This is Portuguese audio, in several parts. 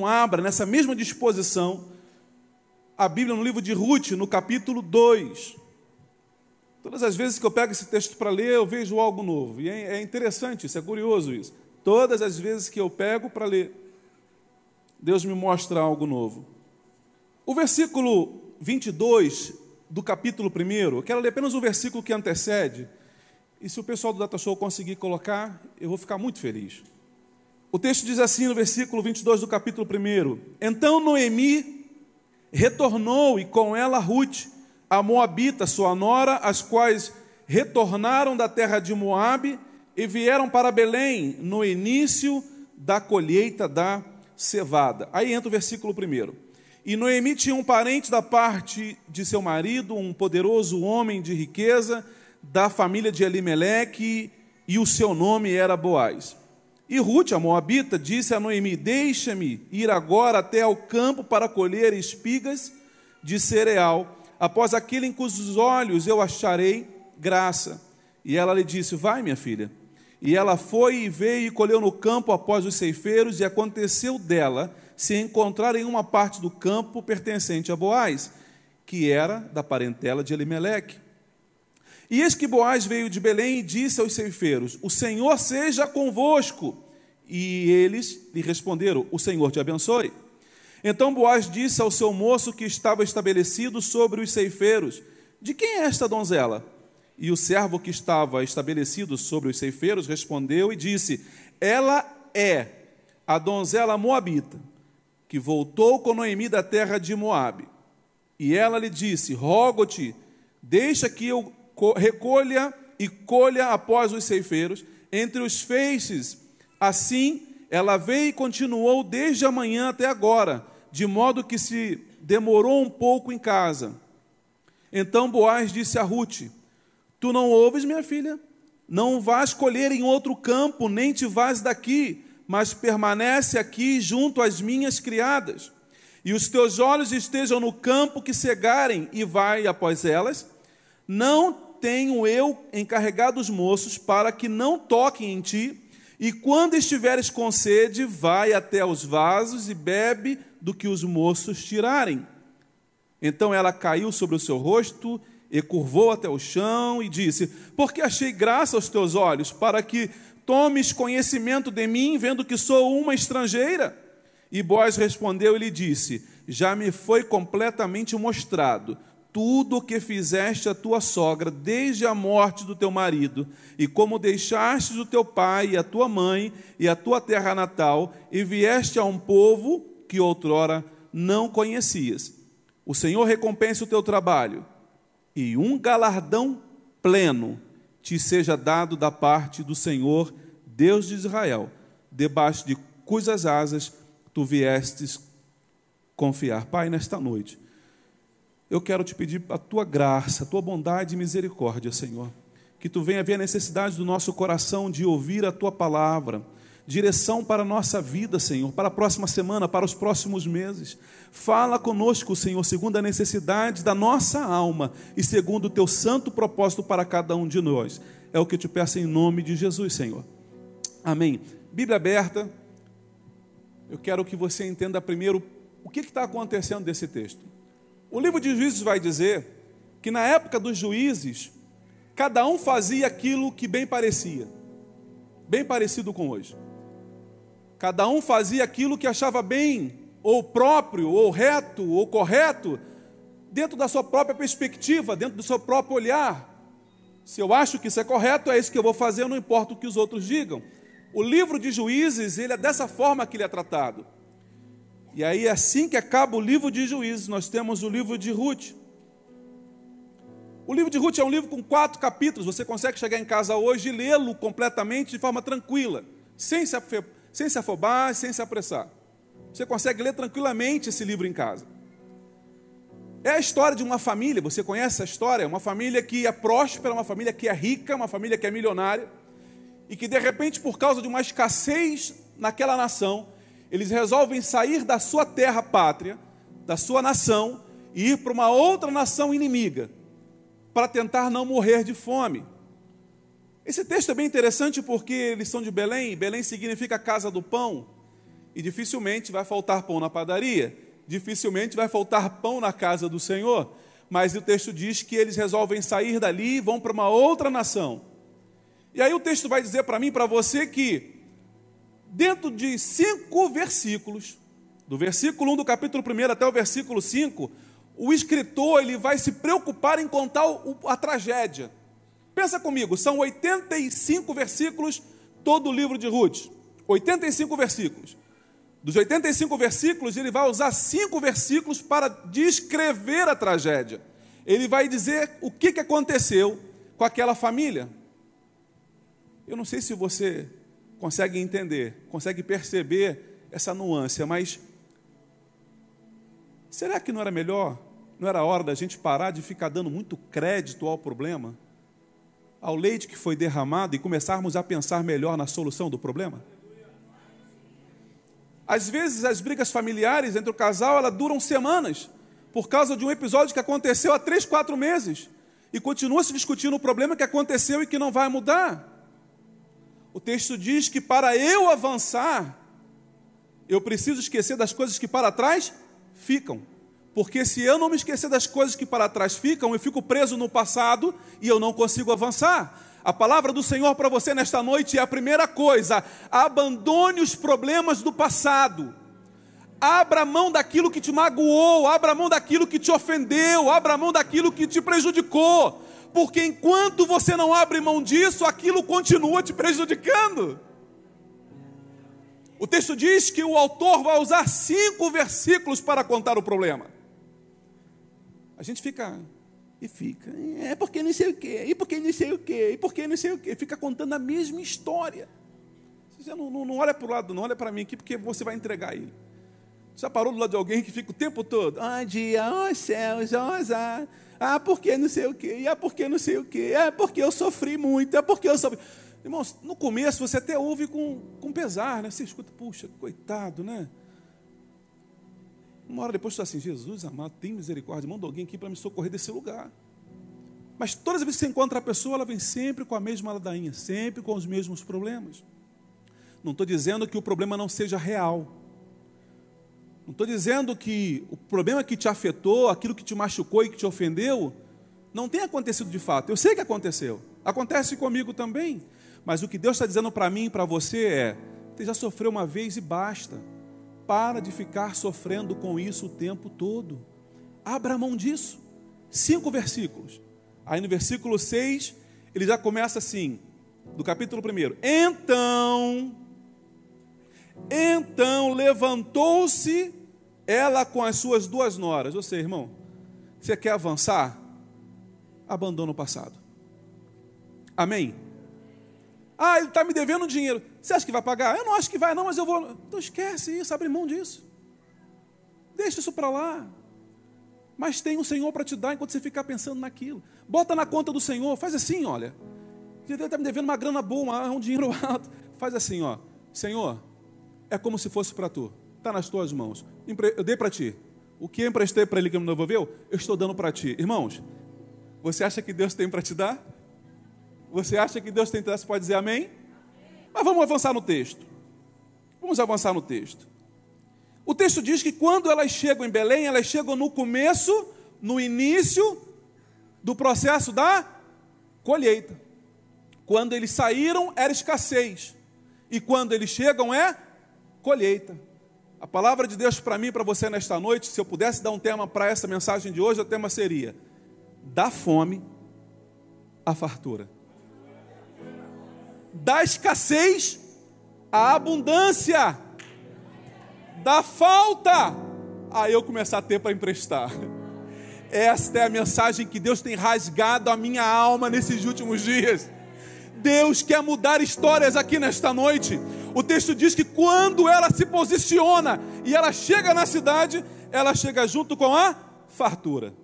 Então, abra nessa mesma disposição a Bíblia no livro de Ruth, no capítulo 2. Todas as vezes que eu pego esse texto para ler, eu vejo algo novo. E é, é interessante isso, é curioso isso. Todas as vezes que eu pego para ler, Deus me mostra algo novo. O versículo 22 do capítulo 1, eu quero ler apenas o versículo que antecede, e se o pessoal do Data Show conseguir colocar, eu vou ficar muito feliz. O texto diz assim no versículo 22 do capítulo 1: Então Noemi retornou e com ela Ruth, a Moabita, sua nora, as quais retornaram da terra de Moabe e vieram para Belém no início da colheita da cevada. Aí entra o versículo 1. E Noemi tinha um parente da parte de seu marido, um poderoso homem de riqueza, da família de Elimeleque, e o seu nome era Boaz. E Ruth, a Moabita, disse a Noemi: Deixa-me ir agora até ao campo para colher espigas de cereal após aquele em cujos olhos eu acharei graça. E ela lhe disse: Vai, minha filha. E ela foi e veio e colheu no campo após os ceifeiros, e aconteceu dela se encontrar em uma parte do campo pertencente a Boaz, que era da parentela de Elimeleque. E eis que Boaz veio de Belém e disse aos ceifeiros: O Senhor seja convosco. E eles lhe responderam: O Senhor te abençoe. Então Boaz disse ao seu moço que estava estabelecido sobre os ceifeiros: De quem é esta donzela? E o servo que estava estabelecido sobre os ceifeiros respondeu e disse: Ela é a donzela moabita, que voltou com Noemi da terra de Moabe. E ela lhe disse: Rogo-te, deixa que eu recolha e colha após os ceifeiros, entre os feixes. Assim, ela veio e continuou desde a manhã até agora, de modo que se demorou um pouco em casa. Então Boaz disse a Ruth: Tu não ouves, minha filha? Não vás colher em outro campo, nem te vás daqui, mas permanece aqui junto às minhas criadas. E os teus olhos estejam no campo que cegarem, e vai após elas. Não tenho eu encarregado os moços para que não toquem em ti, e quando estiveres com sede, vai até os vasos e bebe do que os moços tirarem. Então ela caiu sobre o seu rosto e curvou até o chão e disse: Porque achei graça aos teus olhos, para que tomes conhecimento de mim, vendo que sou uma estrangeira? E Boaz respondeu e lhe disse: Já me foi completamente mostrado tudo o que fizeste a tua sogra desde a morte do teu marido, e como deixaste o teu pai e a tua mãe e a tua terra natal, e vieste a um povo que outrora não conhecias. O Senhor recompense o teu trabalho, e um galardão pleno te seja dado da parte do Senhor, Deus de Israel, debaixo de cujas asas tu viestes confiar. Pai, nesta noite eu quero te pedir a tua graça, a tua bondade e misericórdia, Senhor. Que tu venha ver a necessidade do nosso coração de ouvir a tua palavra, direção para a nossa vida, Senhor, para a próxima semana, para os próximos meses. Fala conosco, Senhor, segundo a necessidade da nossa alma e segundo o teu santo propósito para cada um de nós. É o que eu te peço em nome de Jesus, Senhor. Amém. Bíblia aberta. Eu quero que você entenda primeiro o que está acontecendo desse texto. O livro de Juízes vai dizer que na época dos juízes, cada um fazia aquilo que bem parecia, bem parecido com hoje. Cada um fazia aquilo que achava bem, ou próprio, ou reto, ou correto, dentro da sua própria perspectiva, dentro do seu próprio olhar. Se eu acho que isso é correto, é isso que eu vou fazer, não importa o que os outros digam. O livro de Juízes, ele é dessa forma que ele é tratado. E aí, assim que acaba o livro de Juízes, nós temos o livro de Ruth. O livro de Ruth é um livro com quatro capítulos. Você consegue chegar em casa hoje e lê-lo completamente de forma tranquila, sem se, sem se afobar, sem se apressar. Você consegue ler tranquilamente esse livro em casa. É a história de uma família, você conhece essa história? Uma família que é próspera, uma família que é rica, uma família que é milionária, e que de repente, por causa de uma escassez naquela nação, eles resolvem sair da sua terra pátria, da sua nação, e ir para uma outra nação inimiga, para tentar não morrer de fome. Esse texto é bem interessante porque eles são de Belém, Belém significa casa do pão, E dificilmente vai faltar pão na padaria, dificilmente vai faltar pão na casa do Senhor. Mas o texto diz que eles resolvem sair dali e vão para uma outra nação. E aí o texto vai dizer para mim para você que, dentro de cinco versículos, do versículo 1 do capítulo 1 até o versículo 5, o escritor ele vai se preocupar em contar o, a tragédia. Pensa comigo, são 85 versículos todo o livro de Ruth. 85 versículos. Dos 85 versículos, ele vai usar cinco versículos para descrever a tragédia. Ele vai dizer o que aconteceu com aquela família. Eu não sei se você consegue entender, consegue perceber essa nuance, mas será que não era melhor, não era hora da gente parar de ficar dando muito crédito ao problema, ao leite que foi derramado e começarmos a pensar melhor na solução do problema? Às vezes as brigas familiares entre o casal duram semanas por causa de um episódio que aconteceu há três, quatro meses e continua se discutindo o problema que aconteceu e que não vai mudar. O texto diz que para eu avançar, eu preciso esquecer das coisas que para trás ficam. Porque se eu não me esquecer das coisas que para trás ficam, eu fico preso no passado e eu não consigo avançar. A palavra do Senhor para você nesta noite é a primeira coisa: abandone os problemas do passado. Abra mão daquilo que te magoou, abra mão daquilo que te ofendeu, abra mão daquilo que te prejudicou, porque enquanto você não abre mão disso, aquilo continua te prejudicando. O texto diz que o autor vai usar cinco versículos para contar o problema. A gente fica e fica, é porque não sei o quê, e porque não sei o quê, e porque não sei o quê. Fica contando a mesma história. Você não, não, não olha para o lado, não olha para mim aqui, porque você vai entregar ele. Já parou do lado de alguém que fica o tempo todo? Ah, dia, ó oh, céus, ó oh, azar. Ah, porque não sei o quê, ah, porque não sei o quê, é porque eu sofri muito, é porque eu sofri. Irmãos, no começo você até ouve com, com pesar, né? Você escuta, puxa, coitado, né? Uma hora depois você está assim, Jesus amado, tem misericórdia, manda alguém aqui para me socorrer desse lugar. Mas todas as vezes que você encontra a pessoa, ela vem sempre com a mesma ladainha, sempre com os mesmos problemas. Não estou dizendo que o problema não seja real. Não estou dizendo que o problema que te afetou, aquilo que te machucou e que te ofendeu, não tenha acontecido de fato. Eu sei que aconteceu. Acontece comigo também. Mas o que Deus está dizendo para mim e para você é: você já sofreu uma vez e basta para de ficar sofrendo com isso o tempo todo. Abra mão disso. Cinco versículos. Aí no versículo 6, ele já começa assim, do capítulo 1. Então, então levantou-se ela com as suas duas noras. Seja, irmão, você quer avançar? Abandona o passado. Amém? Ah, ele está me devendo dinheiro. Você acha que vai pagar? Eu não acho que vai, não, mas eu vou. Então esquece isso, abre mão disso. Deixa isso para lá. Mas tem um Senhor para te dar enquanto você ficar pensando naquilo. Bota na conta do Senhor, faz assim, olha. Ele está me devendo uma grana boa, um dinheiro alto. Faz assim, ó. Senhor, é como se fosse para tu. Está nas tuas mãos. Eu dei para ti. O que eu emprestei para ele que me devolveu, eu estou dando para ti. Irmãos, você acha que Deus tem para te dar? Você acha que Deus tem interesse? Pode dizer amém? Mas vamos avançar no texto. Vamos avançar no texto. O texto diz que quando elas chegam em Belém, elas chegam no começo, no início do processo da colheita. Quando eles saíram, era escassez. E quando eles chegam, é colheita. A palavra de Deus para mim e para você nesta noite, se eu pudesse dar um tema para essa mensagem de hoje, o tema seria: da fome à fartura da escassez à abundância, da falta a eu começar a ter para emprestar. Esta é a mensagem que Deus tem rasgado a minha alma nesses últimos dias. Deus quer mudar histórias aqui nesta noite. O texto diz que quando ela se posiciona e ela chega na cidade, ela chega junto com a fartura.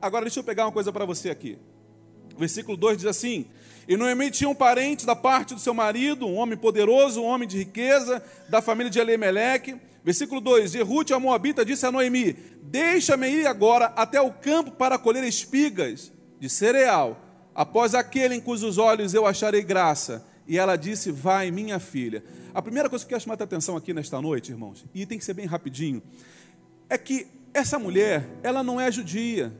Agora deixa eu pegar uma coisa para você aqui. Versículo 2 diz assim: e Noemi tinha um parente da parte do seu marido, um homem poderoso, um homem de riqueza, da família de Elimeleque. Versículo 2: E Ruth, a Moabita, disse a Noemi: Deixa-me ir agora até o campo para colher espigas de cereal, após aquele em cujos olhos eu acharei graça, e ela disse: Vai, minha filha. A primeira coisa que eu quero chamar a atenção aqui nesta noite, irmãos, e tem que ser bem rapidinho, é que essa mulher, ela não é judia,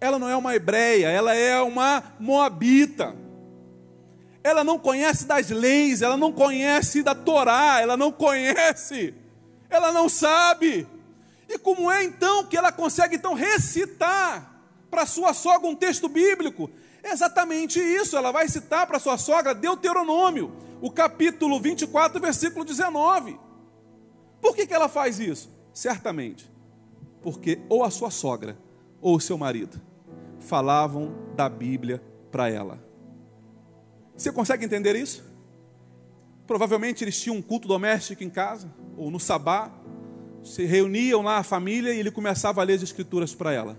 ela não é uma hebreia, ela é uma moabita. Ela não conhece das leis, ela não conhece da Torá, ela não conhece, ela não sabe. E como é então que ela consegue então recitar para sua sogra um texto bíblico? Exatamente isso, ela vai citar para sua sogra Deuteronômio, o capítulo 24, versículo 19. Por que, que ela faz isso? Certamente, porque ou a sua sogra ou o seu marido falavam da Bíblia para ela. Você consegue entender isso? Provavelmente eles tinham um culto doméstico em casa, ou no sabá, se reuniam lá a família e ele começava a ler as escrituras para ela.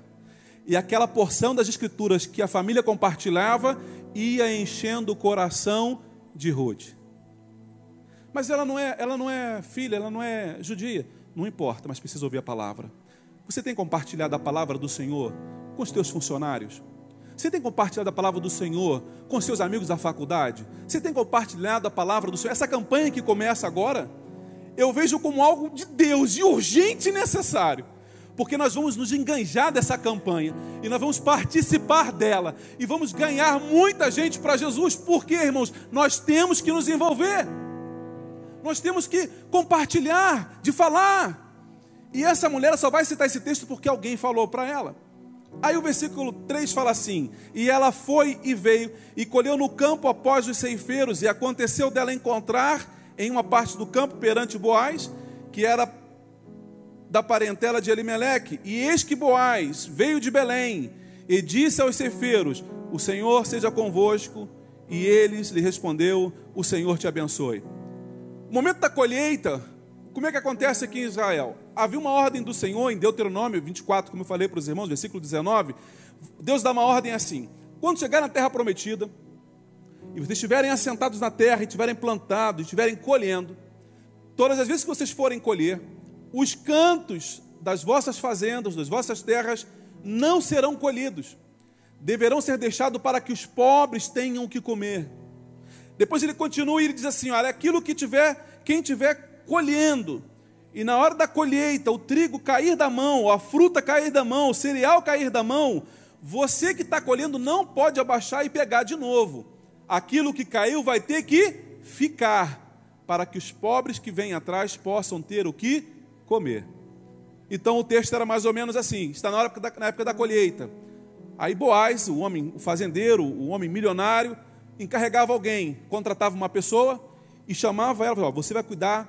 E aquela porção das escrituras que a família compartilhava ia enchendo o coração de Ruth. Mas ela não é, ela não é filha, ela não é judia, não importa, mas precisa ouvir a palavra. Você tem compartilhado a palavra do Senhor com os teus funcionários? Você tem compartilhado a palavra do Senhor com seus amigos da faculdade? Você tem compartilhado a palavra do Senhor? Essa campanha que começa agora, eu vejo como algo de Deus e urgente e necessário. Porque nós vamos nos enganjar dessa campanha e nós vamos participar dela e vamos ganhar muita gente para Jesus. Por quê, irmãos? Nós temos que nos envolver. Nós temos que compartilhar, de falar. E essa mulher só vai citar esse texto porque alguém falou para ela. Aí o versículo 3 fala assim: E ela foi e veio, e colheu no campo após os ceifeiros, e aconteceu dela encontrar em uma parte do campo perante Boaz, que era da parentela de Elimeleque. E eis que Boaz veio de Belém, e disse aos ceifeiros: O Senhor seja convosco. E eles lhe respondeu: O Senhor te abençoe. O momento da colheita, como é que acontece aqui em Israel? Havia uma ordem do Senhor em Deuteronômio 24, como eu falei para os irmãos, versículo 19. Deus dá uma ordem assim: quando chegar na terra prometida, e vocês estiverem assentados na terra, e estiverem plantados, e estiverem colhendo, todas as vezes que vocês forem colher, os cantos das vossas fazendas, das vossas terras, não serão colhidos, deverão ser deixados para que os pobres tenham o que comer. Depois ele continua e ele diz assim: olha, aquilo que tiver, quem tiver colhendo, e na hora da colheita, o trigo cair da mão, a fruta cair da mão, o cereal cair da mão, você que está colhendo não pode abaixar e pegar de novo. Aquilo que caiu vai ter que ficar, para que os pobres que vêm atrás possam ter o que comer. Então o texto era mais ou menos assim: está na, hora da, na época da colheita. Aí Boaz, o homem, o fazendeiro, o homem milionário, encarregava alguém, contratava uma pessoa e chamava ela, você vai cuidar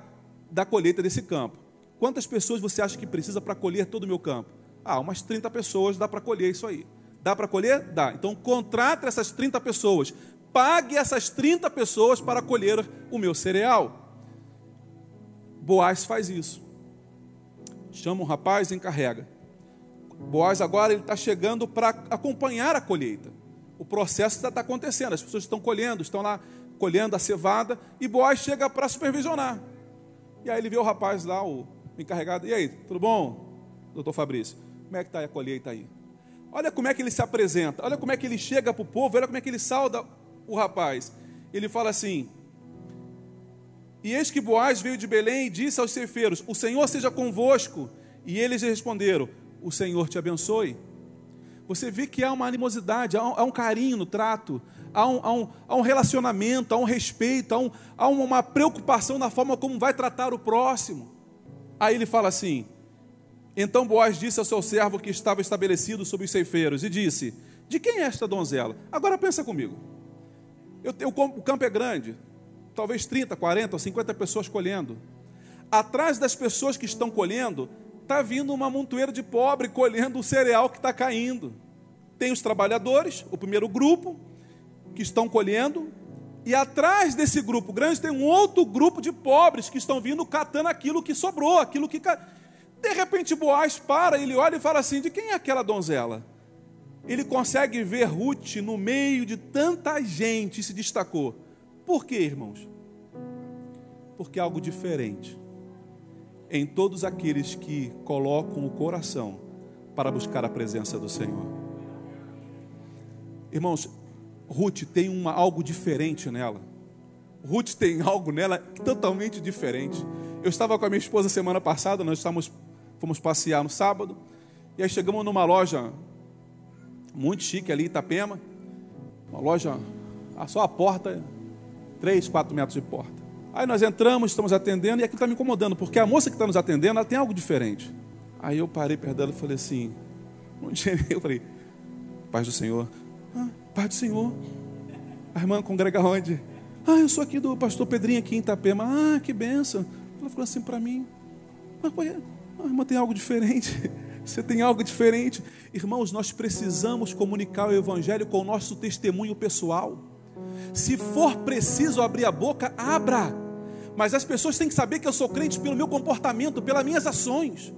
da colheita desse campo. Quantas pessoas você acha que precisa para colher todo o meu campo? Ah, umas 30 pessoas dá para colher isso aí. Dá para colher? Dá. Então contrate essas 30 pessoas. Pague essas 30 pessoas para colher o meu cereal. Boaz faz isso. Chama um rapaz e encarrega. Boaz agora ele está chegando para acompanhar a colheita. O processo está acontecendo, as pessoas estão colhendo, estão lá colhendo a cevada, e Boaz chega para supervisionar. E aí ele vê o rapaz lá, o encarregado, e aí, tudo bom, doutor Fabrício? Como é que está a colheita aí? Olha como é que ele se apresenta, olha como é que ele chega para o povo, olha como é que ele sauda o rapaz. Ele fala assim: E eis que Boaz veio de Belém e disse aos ceifeiros: O Senhor seja convosco. E eles lhe responderam: O Senhor te abençoe. Você vê que há uma animosidade, há um, carinho no trato, há um, há um, há um relacionamento, há um respeito, há, um, há uma preocupação na forma como vai tratar o próximo. Aí ele fala assim: Então Boaz disse ao seu servo que estava estabelecido sobre os ceifeiros, e disse: De quem é esta donzela? Agora pensa comigo. Eu, eu, o campo é grande, talvez 30, 40 ou 50 pessoas colhendo. Atrás das pessoas que estão colhendo, está vindo uma montoeira de pobre colhendo o cereal que está caindo. Tem os trabalhadores, o primeiro grupo, que estão colhendo, e atrás desse grupo grande tem um outro grupo de pobres que estão vindo catando aquilo que sobrou, aquilo que. De repente Boaz para, ele olha e fala assim: de quem é aquela donzela? Ele consegue ver Ruth no meio de tanta gente se destacou. Por quê, irmãos? Porque é algo diferente em todos aqueles que colocam o coração para buscar a presença do Senhor. Irmãos, Ruth tem uma, algo diferente nela, Ruth tem algo nela totalmente diferente. Eu estava com a minha esposa semana passada, nós estávamos, fomos passear no sábado, e aí chegamos numa loja muito chique ali, Itapema, uma loja, só a porta, 3, 4 metros de porta. Aí nós entramos, estamos atendendo, e aquilo está me incomodando, porque a moça que está nos atendendo, ela tem algo diferente. Aí eu parei perto dela e falei assim, eu falei, paz do Senhor. Ah, paz do Senhor. A irmã congrega onde? Ah, eu sou aqui do pastor Pedrinho aqui em Itapema. Ah, que benção. Ela falou assim para mim. Mas, a irmã tem algo diferente. Você tem algo diferente. Irmãos, nós precisamos comunicar o Evangelho com o nosso testemunho pessoal. Se for preciso abrir a boca, abra. Mas as pessoas têm que saber que eu sou crente pelo meu comportamento, pelas minhas ações.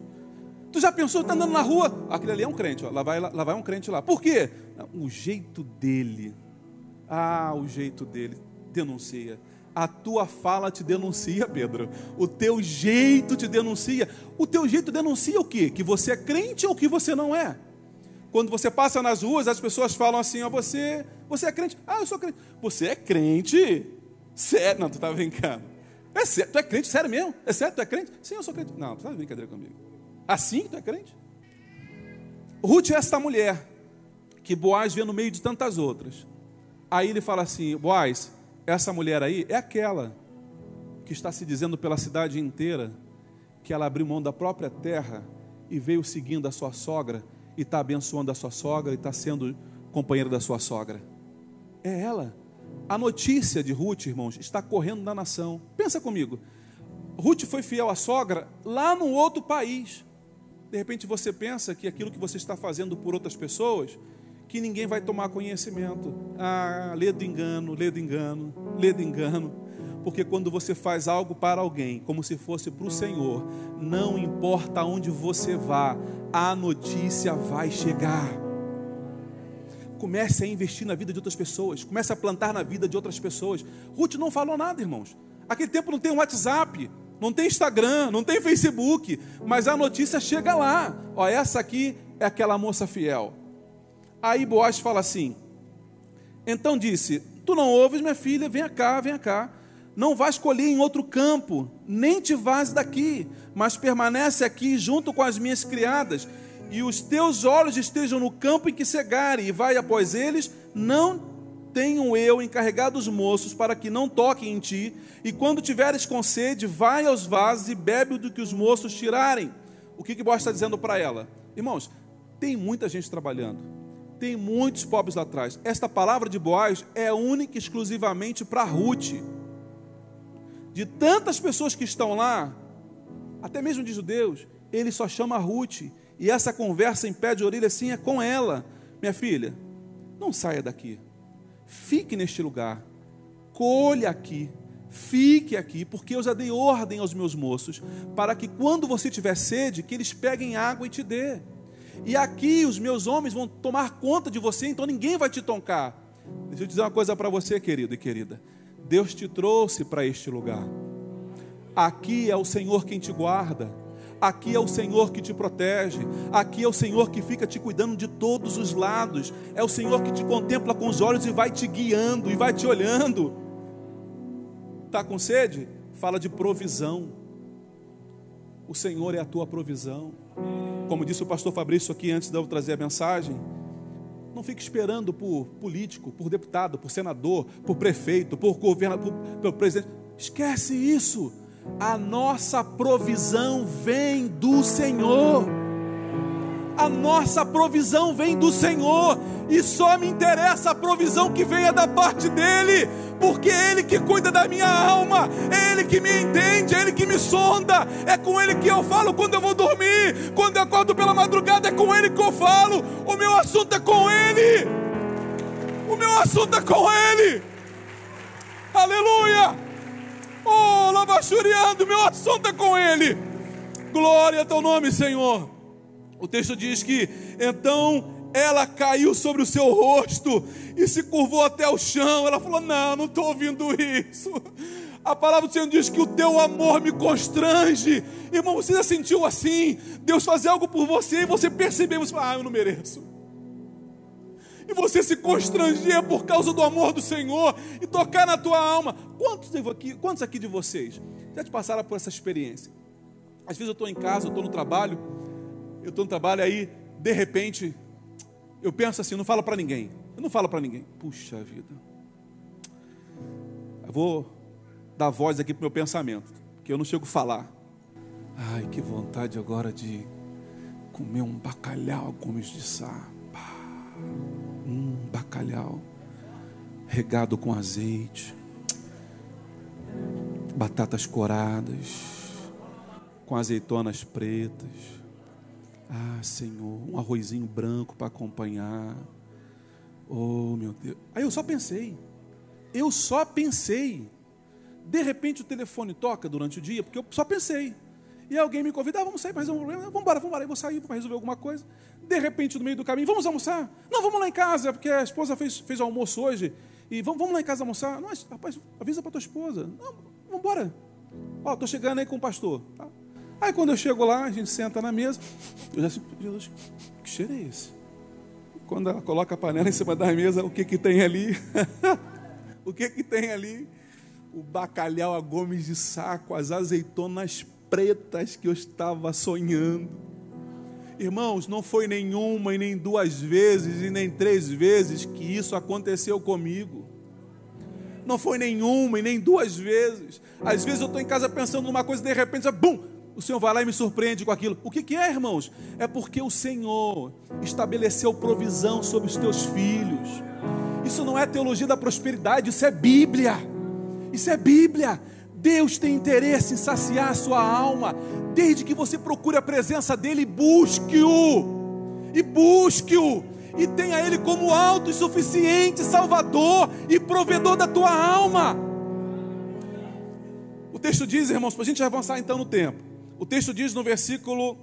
Tu já pensou, está andando na rua? Aquele ali é um crente, ó. Lá, vai, lá, lá vai um crente lá. Por quê? O jeito dele. Ah, o jeito dele. Denuncia. A tua fala te denuncia, Pedro. O teu jeito te denuncia. O teu jeito denuncia o quê? Que você é crente ou que você não é? Quando você passa nas ruas, as pessoas falam assim: ó, você, você é crente? Ah, eu sou crente. Você é crente? Sério? Não, tu tá brincando. É sério? Tu é crente? Sério mesmo? É sério? Tu é crente? Sim, eu sou crente. Não, tu tá brincadeira comigo. Assim que tu é crente? Ruth é esta mulher que Boaz vê no meio de tantas outras. Aí ele fala assim: Boaz, essa mulher aí é aquela que está se dizendo pela cidade inteira que ela abriu mão da própria terra e veio seguindo a sua sogra e está abençoando a sua sogra e está sendo companheira da sua sogra. É ela. A notícia de Ruth, irmãos, está correndo na nação. Pensa comigo. Ruth foi fiel à sogra lá no outro país. De repente você pensa que aquilo que você está fazendo por outras pessoas que ninguém vai tomar conhecimento. Ah, lê do engano, lê do engano, lê do engano. Porque quando você faz algo para alguém, como se fosse para o Senhor, não importa onde você vá, a notícia vai chegar. Comece a investir na vida de outras pessoas, comece a plantar na vida de outras pessoas. Ruth não falou nada, irmãos. Aquele tempo não tem WhatsApp, não tem Instagram, não tem Facebook, mas a notícia chega lá. Ó, essa aqui é aquela moça fiel. Aí Boaz fala assim: Então disse: Tu não ouves, minha filha, venha cá, venha cá. Não vais colher em outro campo, nem te vás daqui, mas permanece aqui junto com as minhas criadas, e os teus olhos estejam no campo em que cegarem, e vai após eles, não tenho eu encarregado os moços para que não toquem em ti, e quando tiveres com sede, vai aos vasos e bebe do que os moços tirarem. O que, que Boaz está dizendo para ela? Irmãos, tem muita gente trabalhando tem muitos pobres lá atrás. Esta palavra de Boaz é única e exclusivamente para Ruth. De tantas pessoas que estão lá, até mesmo de judeus, ele só chama Ruth. E essa conversa em pé de orelha assim é com ela. Minha filha, não saia daqui. Fique neste lugar. Colha aqui. Fique aqui, porque eu já dei ordem aos meus moços para que quando você tiver sede, que eles peguem água e te dê. E aqui os meus homens vão tomar conta de você, então ninguém vai te toncar. Deixa eu dizer uma coisa para você, querido e querida. Deus te trouxe para este lugar. Aqui é o Senhor quem te guarda. Aqui é o Senhor que te protege. Aqui é o Senhor que fica te cuidando de todos os lados. É o Senhor que te contempla com os olhos e vai te guiando e vai te olhando. Tá com sede? Fala de provisão. O Senhor é a tua provisão. Como disse o pastor Fabrício aqui antes de eu trazer a mensagem, não fique esperando por político, por deputado, por senador, por prefeito, por governador, por presidente. Esquece isso. A nossa provisão vem do Senhor. A nossa provisão vem do Senhor e só me interessa a provisão que venha da parte dele, porque é ele que cuida da minha alma, é ele que me entende, é ele que me sonda, é com ele que eu falo quando eu vou dormir, quando eu acordo pela madrugada, é com ele que eu falo. O meu assunto é com ele. O meu assunto é com ele. Aleluia! Oh, lavachuriando, meu assunto é com ele. Glória a teu nome, Senhor. O texto diz que então ela caiu sobre o seu rosto e se curvou até o chão. Ela falou: Não, não estou ouvindo isso. A palavra do Senhor diz que o teu amor me constrange. Irmão, você já sentiu assim? Deus fazer algo por você e você percebeu, você fala, ah, eu não mereço. e você se constranger por causa do amor do Senhor e tocar na tua alma. Quantos aqui, quantos aqui de vocês já te passaram por essa experiência? Às vezes eu estou em casa, eu estou no trabalho, eu estou no trabalho aí, de repente, eu penso assim, não falo para ninguém. Eu não falo para ninguém. Puxa vida. Eu vou dar voz aqui para meu pensamento, que eu não chego a falar. Ai, que vontade agora de comer um bacalhau com de sá. Um bacalhau regado com azeite, batatas coradas, com azeitonas pretas. Ah, Senhor, um arrozinho branco para acompanhar. Oh, meu Deus. Aí eu só pensei. Eu só pensei. De repente o telefone toca durante o dia, porque eu só pensei. E alguém me convida, ah, vamos sair para resolver um problema. Vamos embora, vamos embora. Eu vou sair para resolver alguma coisa. De repente, no meio do caminho, vamos almoçar? Não, vamos lá em casa, porque a esposa fez, fez almoço hoje. E vamos, vamos lá em casa almoçar? Não, rapaz, avisa para tua esposa. Não, vamos embora. Ó, estou chegando aí com o pastor. Tá? Aí quando eu chego lá, a gente senta na mesa. Eu já assim, Jesus, que cheiro é esse? Quando ela coloca a panela em cima da mesa, o que que tem ali? o que que tem ali? O bacalhau a gomes de saco, as azeitonas pretas que eu estava sonhando. Irmãos, não foi nenhuma e nem duas vezes e nem três vezes que isso aconteceu comigo. Não foi nenhuma e nem duas vezes. Às vezes eu estou em casa pensando numa coisa e de repente, bum, o Senhor vai lá e me surpreende com aquilo. O que, que é, irmãos? É porque o Senhor estabeleceu provisão sobre os teus filhos. Isso não é teologia da prosperidade, isso é Bíblia. Isso é Bíblia. Deus tem interesse em saciar a sua alma, desde que você procure a presença dEle, busque-o, e busque-o, e tenha Ele como alto e suficiente Salvador e provedor da tua alma. O texto diz, irmãos, para a gente avançar então no tempo, o texto diz no versículo,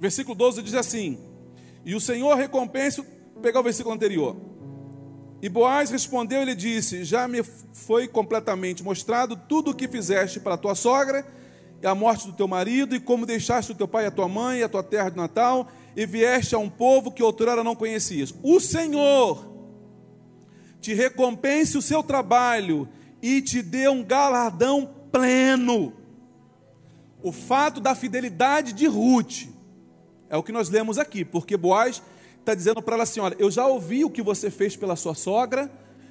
versículo 12, diz assim: E o Senhor recompensa, pegar o versículo anterior. E Boaz respondeu e lhe disse: Já me foi completamente mostrado tudo o que fizeste para a tua sogra, e a morte do teu marido, e como deixaste o teu pai e a tua mãe, e a tua terra de Natal, e vieste a um povo que outrora não conhecias. O Senhor te recompense o seu trabalho e te dê um galardão pleno. O fato da fidelidade de Ruth é o que nós lemos aqui, porque Boaz está dizendo para ela assim: olha, eu já ouvi o que você fez pela sua sogra,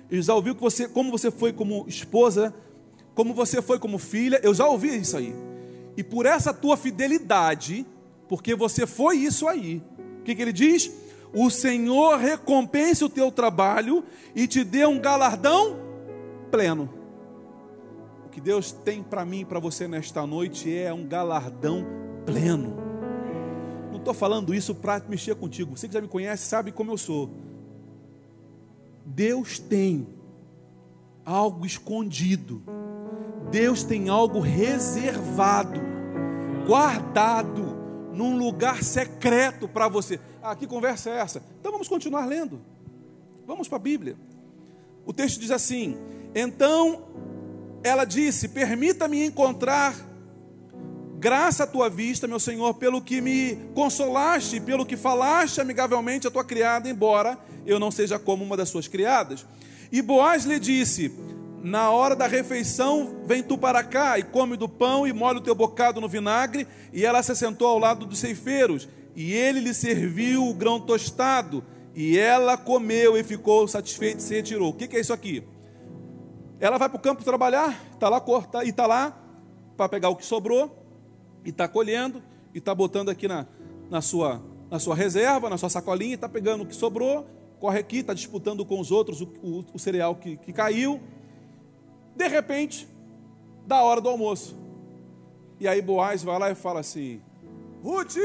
eu já ouvi que você, como você foi como esposa, como você foi como filha, eu já ouvi isso aí. E por essa tua fidelidade, porque você foi isso aí, o que, que ele diz? O Senhor recompense o teu trabalho e te dê um galardão pleno. Que Deus tem para mim e para você nesta noite é um galardão pleno estou falando isso para mexer contigo. Você que já me conhece sabe como eu sou. Deus tem algo escondido. Deus tem algo reservado, guardado num lugar secreto para você. Ah, que conversa é essa? Então vamos continuar lendo. Vamos para a Bíblia. O texto diz assim: Então ela disse: Permita-me encontrar Graça à tua vista, meu Senhor, pelo que me consolaste, pelo que falaste amigavelmente a tua criada, embora eu não seja como uma das suas criadas. E Boaz lhe disse: Na hora da refeição, vem tu para cá e come do pão e molha o teu bocado no vinagre. E ela se sentou ao lado dos ceifeiros, e ele lhe serviu o grão tostado. E ela comeu e ficou satisfeita e se retirou. O que é isso aqui? Ela vai para o campo trabalhar, está lá corta e está lá para pegar o que sobrou e está colhendo, e está botando aqui na, na, sua, na sua reserva, na sua sacolinha, está pegando o que sobrou, corre aqui, está disputando com os outros o, o, o cereal que, que caiu. De repente, da hora do almoço. E aí Boaz vai lá e fala assim: Ruth!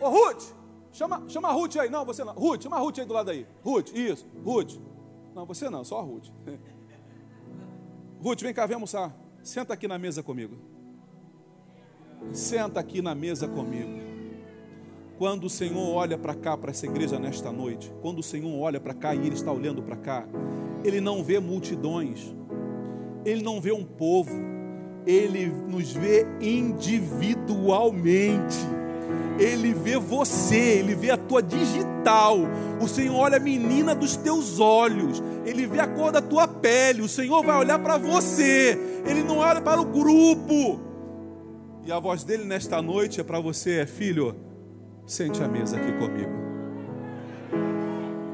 Ô Ruth! Chama, chama a Ruth aí. Não, você não. Ruth, chama a Ruth aí do lado aí. Ruth, isso. Ruth. Não, você não, só a Ruth. Ruth, vem cá, vem almoçar. Senta aqui na mesa comigo. Senta aqui na mesa comigo. Quando o Senhor olha para cá, para essa igreja nesta noite, quando o Senhor olha para cá e Ele está olhando para cá, Ele não vê multidões, Ele não vê um povo, Ele nos vê individualmente. Ele vê você, ele vê a tua digital. O Senhor olha a menina dos teus olhos, ele vê a cor da tua pele. O Senhor vai olhar para você, ele não olha para o grupo. E a voz dele nesta noite é para você, é filho, sente a mesa aqui comigo.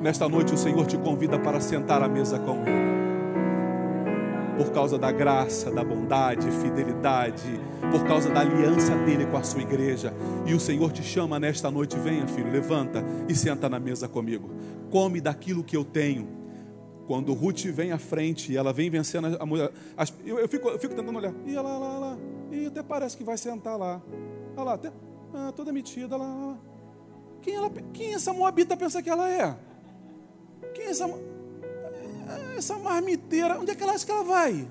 Nesta noite o Senhor te convida para sentar à mesa com ele por causa da graça, da bondade, fidelidade, por causa da aliança dele com a sua igreja. E o Senhor te chama nesta noite: venha, filho, levanta e senta na mesa comigo. Come daquilo que eu tenho. Quando Ruth vem à frente e ela vem vencendo a mulher, eu, eu, fico, eu fico tentando olhar, e lá, lá, lá, e até parece que vai sentar lá. Olha lá, até, ah, toda metida lá, lá. Quem, ela, quem essa moabita pensa que ela é? Quem essa essa marmiteira, onde é que ela acha que ela vai?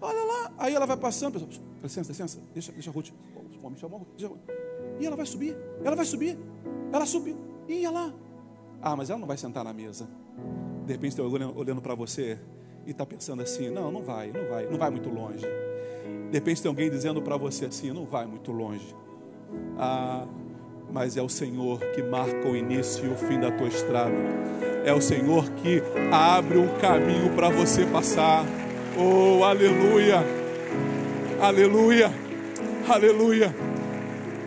Olha lá. Aí ela vai passando, pessoal, licença, licença, deixa, deixa a Ruth. O homem deixa, E ela vai subir, ela vai subir. Ela subiu. Ia lá. Ah, mas ela não vai sentar na mesa. De repente está olhando, olhando para você e está pensando assim: não, não vai, não vai, não vai muito longe. De repente tem alguém dizendo para você assim: não vai muito longe. Ah, mas é o Senhor que marca o início e o fim da tua estrada. É o Senhor que abre um caminho para você passar. Oh, aleluia! Aleluia! Aleluia!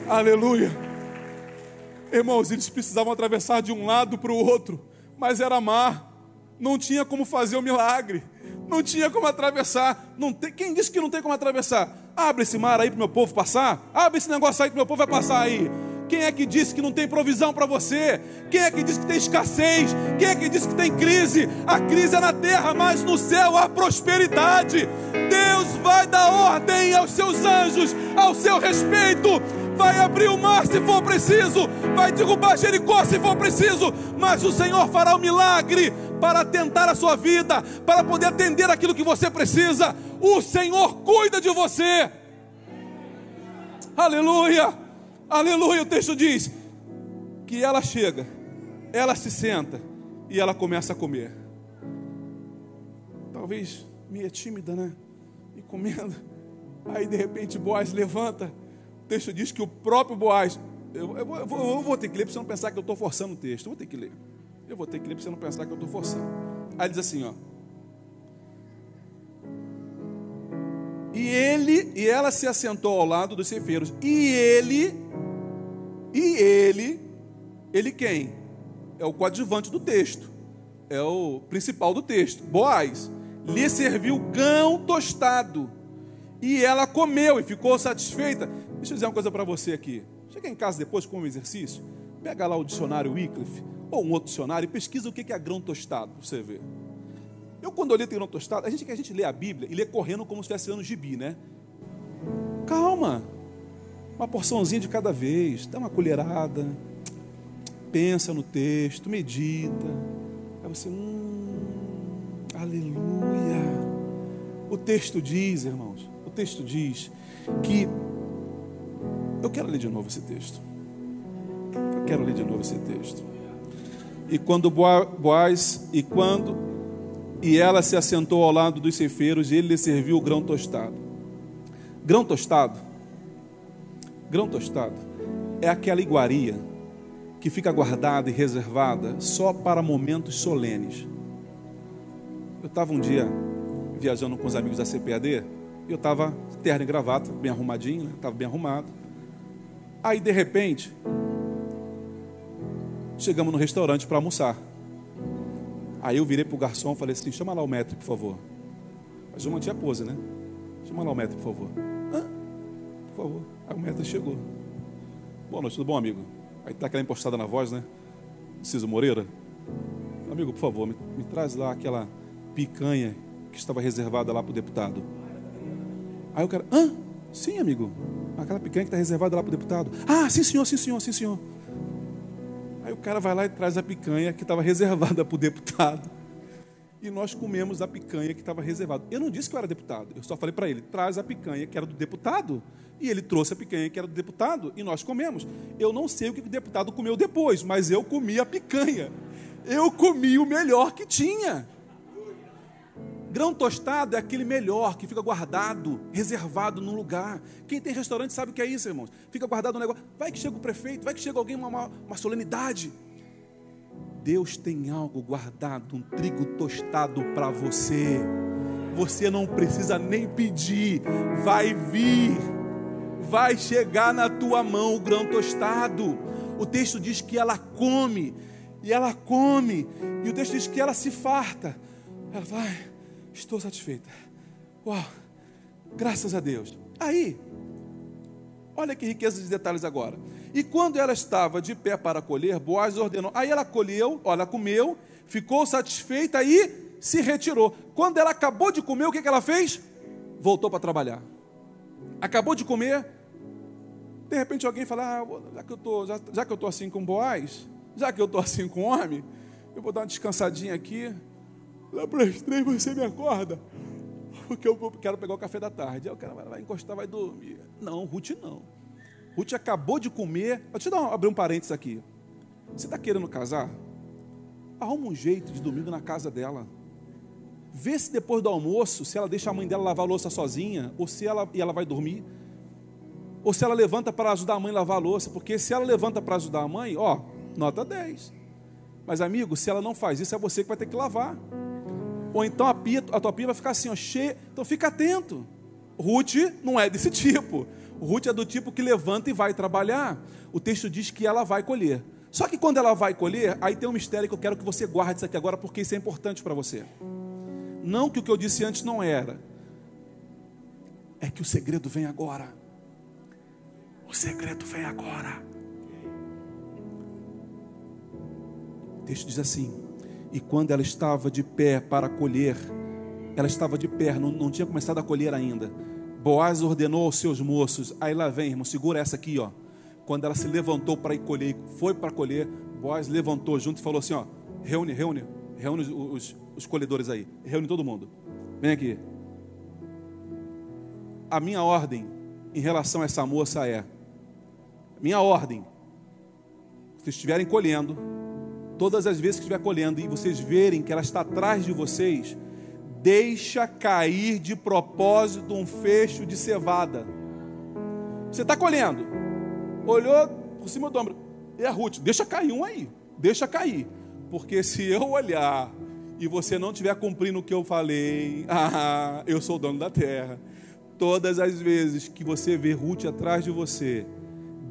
Aleluia! Irmãos, eles precisavam atravessar de um lado para o outro, mas era mar, não tinha como fazer o milagre, não tinha como atravessar. Não tem, quem disse que não tem como atravessar? Abre esse mar aí para o meu povo passar, abre esse negócio aí que meu povo vai passar aí. Quem é que disse que não tem provisão para você? Quem é que disse que tem escassez? Quem é que disse que tem crise? A crise é na terra, mas no céu há prosperidade. Deus vai dar ordem aos seus anjos ao seu respeito. Vai abrir o mar se for preciso, vai derrubar Jericó se for preciso, mas o Senhor fará o um milagre para tentar a sua vida, para poder atender aquilo que você precisa. O Senhor cuida de você. Aleluia. Aleluia, o texto diz que ela chega, ela se senta e ela começa a comer. Talvez meia tímida, né? E comendo. Aí de repente Boaz levanta. O texto diz que o próprio Boaz. Eu, eu, eu, vou, eu vou, ter que ler para você não pensar que eu estou forçando o texto. Eu vou ter que ler. Eu vou ter que ler para você não pensar que eu estou forçando. Aí diz assim, ó. E ele, e ela se assentou ao lado dos ceifeiros. E ele e ele, ele quem? É o coadjuvante do texto, é o principal do texto. Boaz lhe serviu gão tostado e ela comeu e ficou satisfeita. Deixa eu dizer uma coisa para você aqui. Chega em casa depois com um exercício, pega lá o dicionário Wycliffe ou um outro dicionário e pesquisa o que é grão tostado, para você ver. Eu, quando olhei grão tostado, a gente, a gente lê a Bíblia e lê correndo como se estivesse lendo gibi, né? Calma. Uma porçãozinha de cada vez, dá uma colherada, pensa no texto, medita. Aí você, hum, aleluia. O texto diz, irmãos, o texto diz que. Eu quero ler de novo esse texto. Eu quero ler de novo esse texto. E quando Boaz, e quando e ela se assentou ao lado dos ceifeiros, e ele lhe serviu o grão tostado. Grão tostado Grão tostado é aquela iguaria que fica guardada e reservada só para momentos solenes. Eu estava um dia viajando com os amigos da CPAD, e eu estava terno e gravata, bem arrumadinho, estava né? bem arrumado. Aí, de repente, chegamos no restaurante para almoçar. Aí eu virei para o garçom e falei assim: chama lá o metro, por favor. Mas mantinha a pose, né? Chama lá o metro, por favor. Por favor. Aí o chegou. Boa noite, tudo bom, amigo? Aí tá aquela impostada na voz, né? Ciso Moreira. Amigo, por favor, me, me traz lá aquela picanha que estava reservada lá para o deputado. Aí o cara, hã? Sim, amigo. Aquela picanha que está reservada lá para o deputado. Ah, sim, senhor, sim, senhor, sim, senhor. Aí o cara vai lá e traz a picanha que estava reservada para o deputado. E nós comemos a picanha que estava reservada. Eu não disse que eu era deputado, eu só falei para ele: traz a picanha que era do deputado. E ele trouxe a picanha que era do deputado e nós comemos. Eu não sei o que o deputado comeu depois, mas eu comi a picanha. Eu comi o melhor que tinha. Grão tostado é aquele melhor, que fica guardado, reservado num lugar. Quem tem restaurante sabe o que é isso, irmãos. Fica guardado um negócio. Vai que chega o prefeito, vai que chega alguém, uma, uma, uma solenidade. Deus tem algo guardado, um trigo tostado para você. Você não precisa nem pedir, vai vir, vai chegar na tua mão o grão tostado. O texto diz que ela come, e ela come, e o texto diz que ela se farta. Ela vai, estou satisfeita. Uau, graças a Deus. Aí, olha que riqueza de detalhes agora. E quando ela estava de pé para colher, Boaz ordenou. Aí ela colheu, olha, comeu, ficou satisfeita e se retirou. Quando ela acabou de comer, o que, ela fez? Voltou para trabalhar. Acabou de comer, de repente alguém fala, ah, já que eu tô, já, já que eu tô assim com Boaz, já que eu tô assim com homem, eu vou dar uma descansadinha aqui. Lá para as três você me acorda, porque eu quero pegar o café da tarde. Aí o cara vai encostar, vai dormir. Não, Ruth não. Ruth acabou de comer. Deixa eu dar, abrir um parênteses aqui. Você está querendo casar? Arruma um jeito de domingo na casa dela. Vê se depois do almoço, se ela deixa a mãe dela lavar a louça sozinha, ou se ela, e ela vai dormir. Ou se ela levanta para ajudar a mãe a lavar a louça. Porque se ela levanta para ajudar a mãe, ó, nota 10. Mas, amigo, se ela não faz isso, é você que vai ter que lavar. Ou então a, pia, a tua pia vai ficar assim, ó, cheia. Então fica atento. Ruth não é desse tipo. Ruth é do tipo que levanta e vai trabalhar. O texto diz que ela vai colher. Só que quando ela vai colher, aí tem um mistério que eu quero que você guarde isso aqui agora, porque isso é importante para você. Não que o que eu disse antes não era. É que o segredo vem agora. O segredo vem agora. O texto diz assim: E quando ela estava de pé para colher, ela estava de pé, não, não tinha começado a colher ainda. Boaz ordenou aos seus moços, aí lá vem, irmão, segura essa aqui, ó. Quando ela se levantou para ir colher, foi para colher, Boaz levantou junto e falou assim: ó, reúne, reúne, reúne os, os, os colhedores aí, reúne todo mundo. Vem aqui. A minha ordem em relação a essa moça é: minha ordem, se estiverem colhendo, todas as vezes que estiver colhendo e vocês verem que ela está atrás de vocês, deixa cair de propósito um fecho de cevada. Você está colhendo, olhou por cima do ombro, é a Ruth, deixa cair um aí, deixa cair, porque se eu olhar e você não estiver cumprindo o que eu falei, ah, eu sou o dono da terra. Todas as vezes que você vê Ruth atrás de você,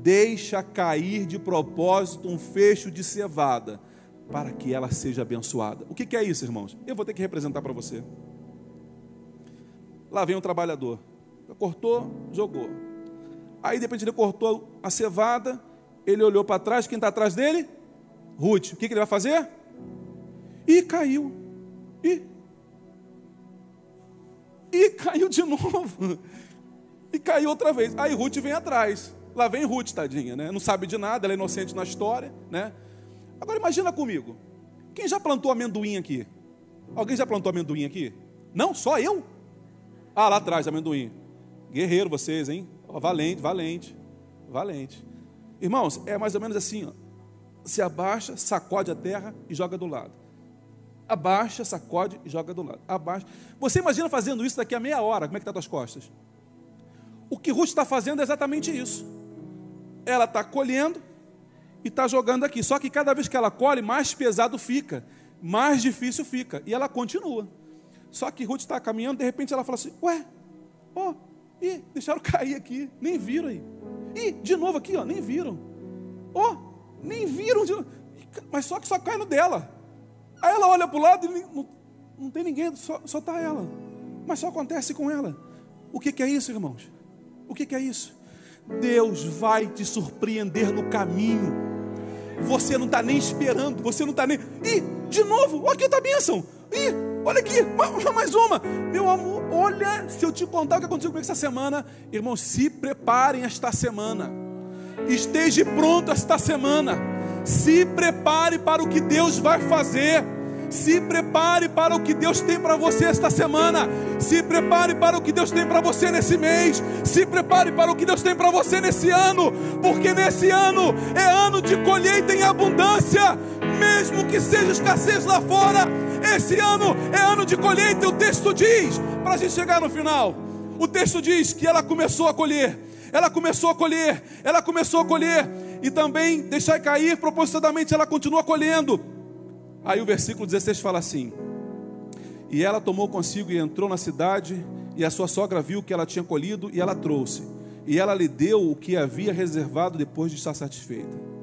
deixa cair de propósito um fecho de cevada para que ela seja abençoada. O que é isso, irmãos? Eu vou ter que representar para você. Lá vem um trabalhador. Cortou, jogou. Aí, de repente, ele cortou a cevada, ele olhou para trás, quem está atrás dele? Ruth. O que, que ele vai fazer? E caiu. E. E caiu de novo. E caiu outra vez. Aí Ruth vem atrás. Lá vem Ruth, tadinha, né? Não sabe de nada, ela é inocente na história, né? Agora imagina comigo. Quem já plantou amendoim aqui? Alguém já plantou amendoim aqui? Não, só eu? Ah, lá atrás, amendoim. Guerreiro vocês, hein? valente, valente, valente. Irmãos, é mais ou menos assim, ó. Se abaixa, sacode a terra e joga do lado. Abaixa, sacode e joga do lado. Abaixa. Você imagina fazendo isso daqui a meia hora, como é que está as costas? O que Ruth está fazendo é exatamente isso. Ela está colhendo, e está jogando aqui. Só que cada vez que ela colhe, mais pesado fica, mais difícil fica. E ela continua. Só que Ruth está caminhando, de repente ela fala assim: Ué, ó, oh, ih, deixaram cair aqui, nem viram aí. Ih, de novo aqui, ó, nem viram. Ó, oh, nem viram, mas só que só cai no dela. Aí ela olha para o lado e não, não tem ninguém, só está ela. Mas só acontece com ela. O que, que é isso, irmãos? O que, que é isso? Deus vai te surpreender no caminho você não está nem esperando, você não está nem. Ih, de novo, olha aqui outra bênção. Ih, olha aqui, mais uma. Meu amor, olha, se eu te contar o que aconteceu comigo essa semana, irmãos, se preparem esta semana. Esteja pronto esta semana. Se prepare para o que Deus vai fazer. Se prepare para o que Deus tem para você esta semana. Se prepare para o que Deus tem para você nesse mês. Se prepare para o que Deus tem para você nesse ano. Porque nesse ano é ano de colheita em abundância. Mesmo que seja escassez lá fora, esse ano é ano de colheita. O texto diz, para a gente chegar no final, o texto diz que ela começou a colher, ela começou a colher, ela começou a colher, e também deixar cair propositadamente, ela continua colhendo. Aí o versículo 16 fala assim: E ela tomou consigo e entrou na cidade, e a sua sogra viu que ela tinha colhido, e ela trouxe. E ela lhe deu o que havia reservado depois de estar satisfeita.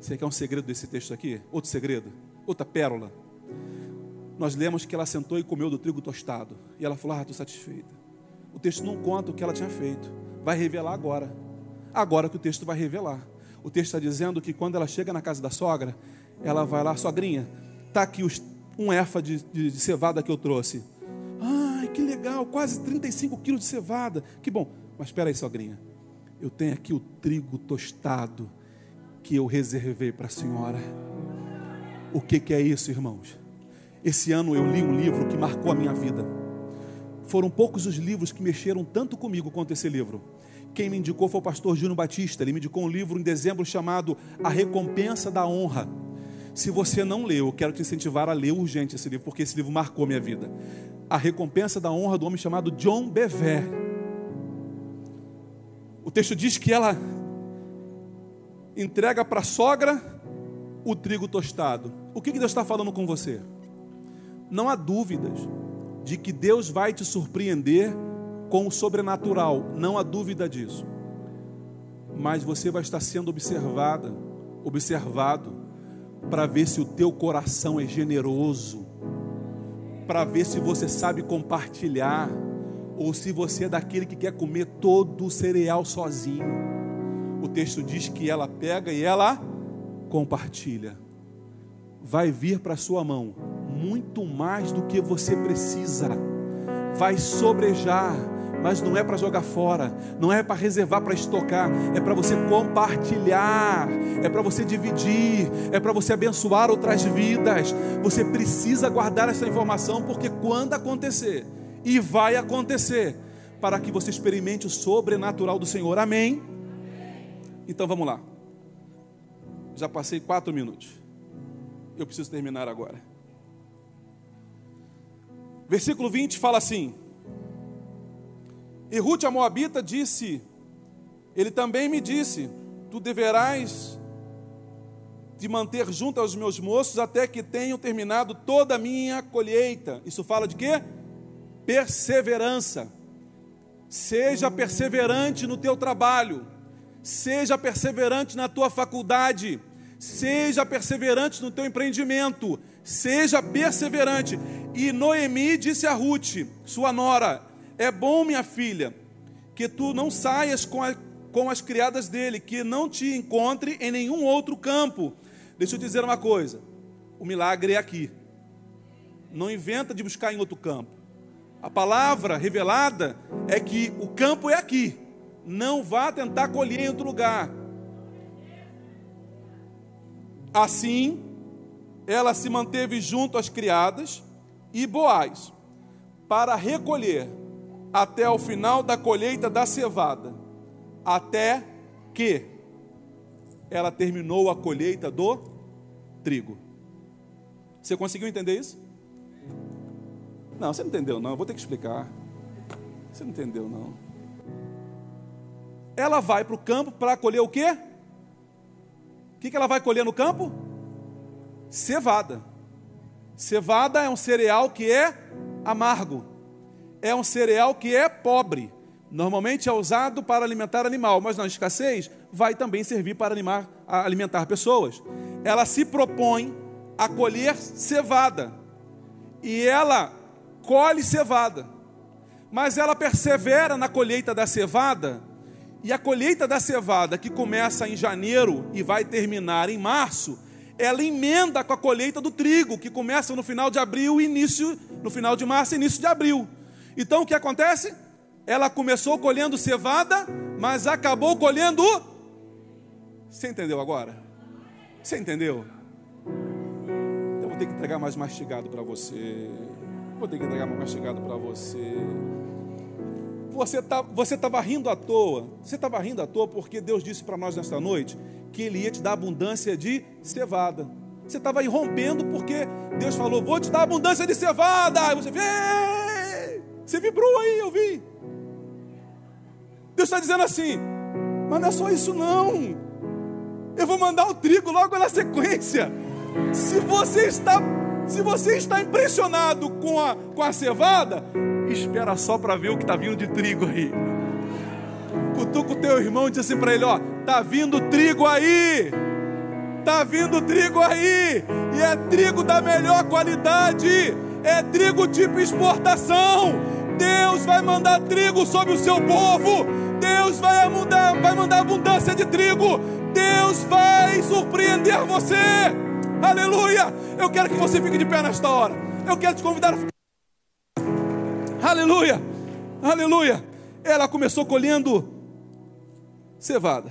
Você quer um segredo desse texto aqui? Outro segredo? Outra pérola? Nós lemos que ela sentou e comeu do trigo tostado. E ela falou: Ah, estou satisfeita. O texto não conta o que ela tinha feito. Vai revelar agora. Agora que o texto vai revelar. O texto está dizendo que quando ela chega na casa da sogra, ela vai lá, sogrinha, está aqui os, um efa de, de, de cevada que eu trouxe. Ai, que legal, quase 35 quilos de cevada. Que bom. Mas espera aí, sogrinha. Eu tenho aqui o trigo tostado que eu reservei para a senhora. O que, que é isso, irmãos? Esse ano eu li um livro que marcou a minha vida. Foram poucos os livros que mexeram tanto comigo quanto esse livro. Quem me indicou foi o pastor Júnior Batista. Ele me indicou um livro em dezembro chamado A Recompensa da Honra. Se você não leu, eu quero te incentivar a ler urgente esse livro, porque esse livro marcou minha vida. A Recompensa da Honra do homem chamado John Bever. O texto diz que ela entrega para a sogra o trigo tostado. O que Deus está falando com você? Não há dúvidas de que Deus vai te surpreender com o sobrenatural, não há dúvida disso. Mas você vai estar sendo observada, observado, para ver se o teu coração é generoso, para ver se você sabe compartilhar, ou se você é daquele que quer comer todo o cereal sozinho. O texto diz que ela pega e ela compartilha. Vai vir para sua mão muito mais do que você precisa. Vai sobrejar mas não é para jogar fora, não é para reservar para estocar, é para você compartilhar, é para você dividir, é para você abençoar outras vidas. Você precisa guardar essa informação, porque quando acontecer, e vai acontecer, para que você experimente o sobrenatural do Senhor. Amém? Então vamos lá. Já passei quatro minutos. Eu preciso terminar agora. Versículo 20 fala assim: e Ruth, a Moabita, disse: Ele também me disse: Tu deverás te manter junto aos meus moços até que tenham terminado toda a minha colheita. Isso fala de quê? Perseverança. Seja perseverante no teu trabalho. Seja perseverante na tua faculdade. Seja perseverante no teu empreendimento. Seja perseverante. E Noemi disse a Ruth, sua nora: é bom, minha filha, que tu não saias com, a, com as criadas dele, que não te encontre em nenhum outro campo. Deixa eu dizer uma coisa: o milagre é aqui. Não inventa de buscar em outro campo. A palavra revelada é que o campo é aqui. Não vá tentar colher em outro lugar. Assim, ela se manteve junto às criadas e Boaz para recolher até o final da colheita da cevada, até que ela terminou a colheita do trigo. Você conseguiu entender isso? Não, você não entendeu, não. Eu vou ter que explicar. Você não entendeu, não. Ela vai para o campo para colher o quê? O que, que ela vai colher no campo? Cevada. Cevada é um cereal que é amargo é um cereal que é pobre. Normalmente é usado para alimentar animal, mas na escassez vai também servir para animar, alimentar pessoas. Ela se propõe a colher cevada. E ela colhe cevada. Mas ela persevera na colheita da cevada. E a colheita da cevada, que começa em janeiro e vai terminar em março, ela emenda com a colheita do trigo, que começa no final de abril e início, no final de março e início de abril. Então o que acontece? Ela começou colhendo cevada, mas acabou colhendo. Você entendeu agora? Você entendeu? Eu vou ter que entregar mais mastigado para você. Vou ter que entregar mais mastigado para você. Você tá, você estava rindo à toa. Você estava rindo à toa porque Deus disse para nós nesta noite que Ele ia te dar abundância de cevada. Você estava aí rompendo porque Deus falou: Vou te dar abundância de cevada. Aí você, você vibrou aí, eu vi. Deus está dizendo assim: Mas não é só isso, não. Eu vou mandar o trigo logo na sequência. Se você está, se você está impressionado com a, com a cevada, espera só para ver o que está vindo de trigo aí. Cutuca o teu irmão e diz assim para ele: Ó, tá vindo trigo aí. Tá vindo trigo aí, e é trigo da melhor qualidade, é trigo tipo exportação. Deus vai mandar trigo sobre o seu povo, Deus vai mandar, vai mandar abundância de trigo, Deus vai surpreender você. Aleluia! Eu quero que você fique de pé nesta hora. Eu quero te convidar a ficar. Aleluia! Aleluia! Ela começou colhendo cevada,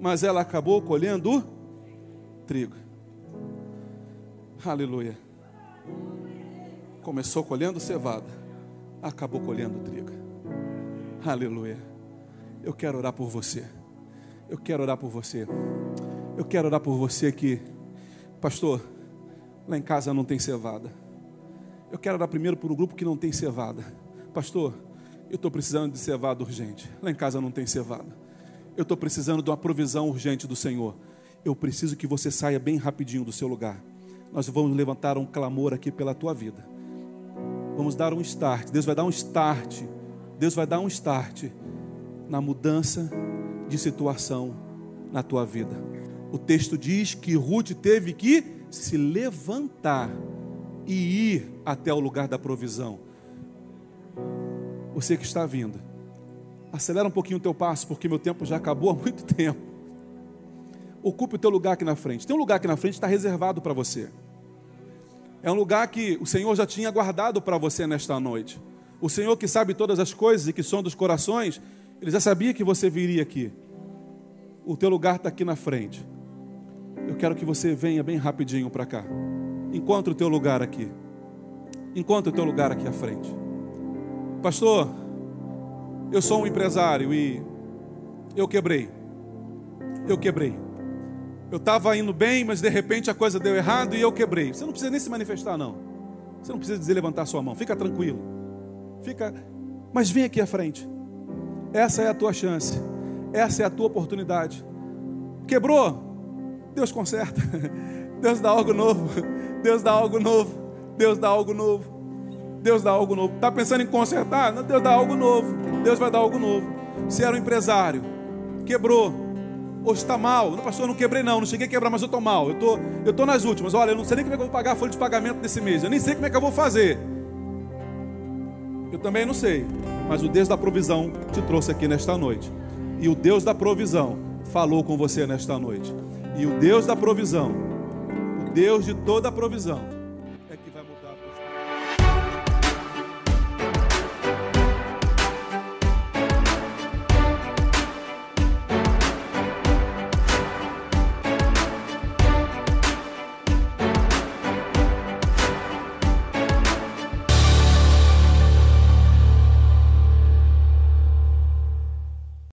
mas ela acabou colhendo trigo. Aleluia. Começou colhendo cevada, acabou colhendo trigo. Aleluia. Eu quero orar por você. Eu quero orar por você. Eu quero orar por você que, pastor, lá em casa não tem cevada. Eu quero orar primeiro por um grupo que não tem cevada. Pastor, eu estou precisando de cevada urgente. Lá em casa não tem cevada. Eu estou precisando de uma provisão urgente do Senhor eu preciso que você saia bem rapidinho do seu lugar. Nós vamos levantar um clamor aqui pela tua vida. Vamos dar um start. Deus vai dar um start. Deus vai dar um start na mudança de situação na tua vida. O texto diz que Ruth teve que se levantar e ir até o lugar da provisão. Você que está vindo, acelera um pouquinho o teu passo, porque meu tempo já acabou há muito tempo ocupe o teu lugar aqui na frente. Tem um lugar aqui na frente que está reservado para você. É um lugar que o Senhor já tinha guardado para você nesta noite. O Senhor que sabe todas as coisas e que som dos corações, Ele já sabia que você viria aqui. O teu lugar está aqui na frente. Eu quero que você venha bem rapidinho para cá. Encontre o teu lugar aqui. Encontre o teu lugar aqui à frente. Pastor, eu sou um empresário e eu quebrei. Eu quebrei. Eu estava indo bem, mas de repente a coisa deu errado e eu quebrei. Você não precisa nem se manifestar, não. Você não precisa dizer levantar sua mão. Fica tranquilo. Fica, mas vem aqui à frente. Essa é a tua chance. Essa é a tua oportunidade. Quebrou? Deus conserta. Deus dá algo novo. Deus dá algo novo. Deus dá algo novo. Deus dá algo novo. Está pensando em consertar? Deus dá algo novo. Deus vai dar algo novo. Se era um empresário, quebrou ou está mal. Não, pastor, eu não quebrei não, não cheguei a quebrar, mas eu estou mal. Eu tô, estou tô nas últimas. Olha, eu não sei nem como é que eu vou pagar a folha de pagamento desse mês. Eu nem sei como é que eu vou fazer. Eu também não sei. Mas o Deus da provisão te trouxe aqui nesta noite. E o Deus da provisão falou com você nesta noite. E o Deus da provisão, o Deus de toda a provisão,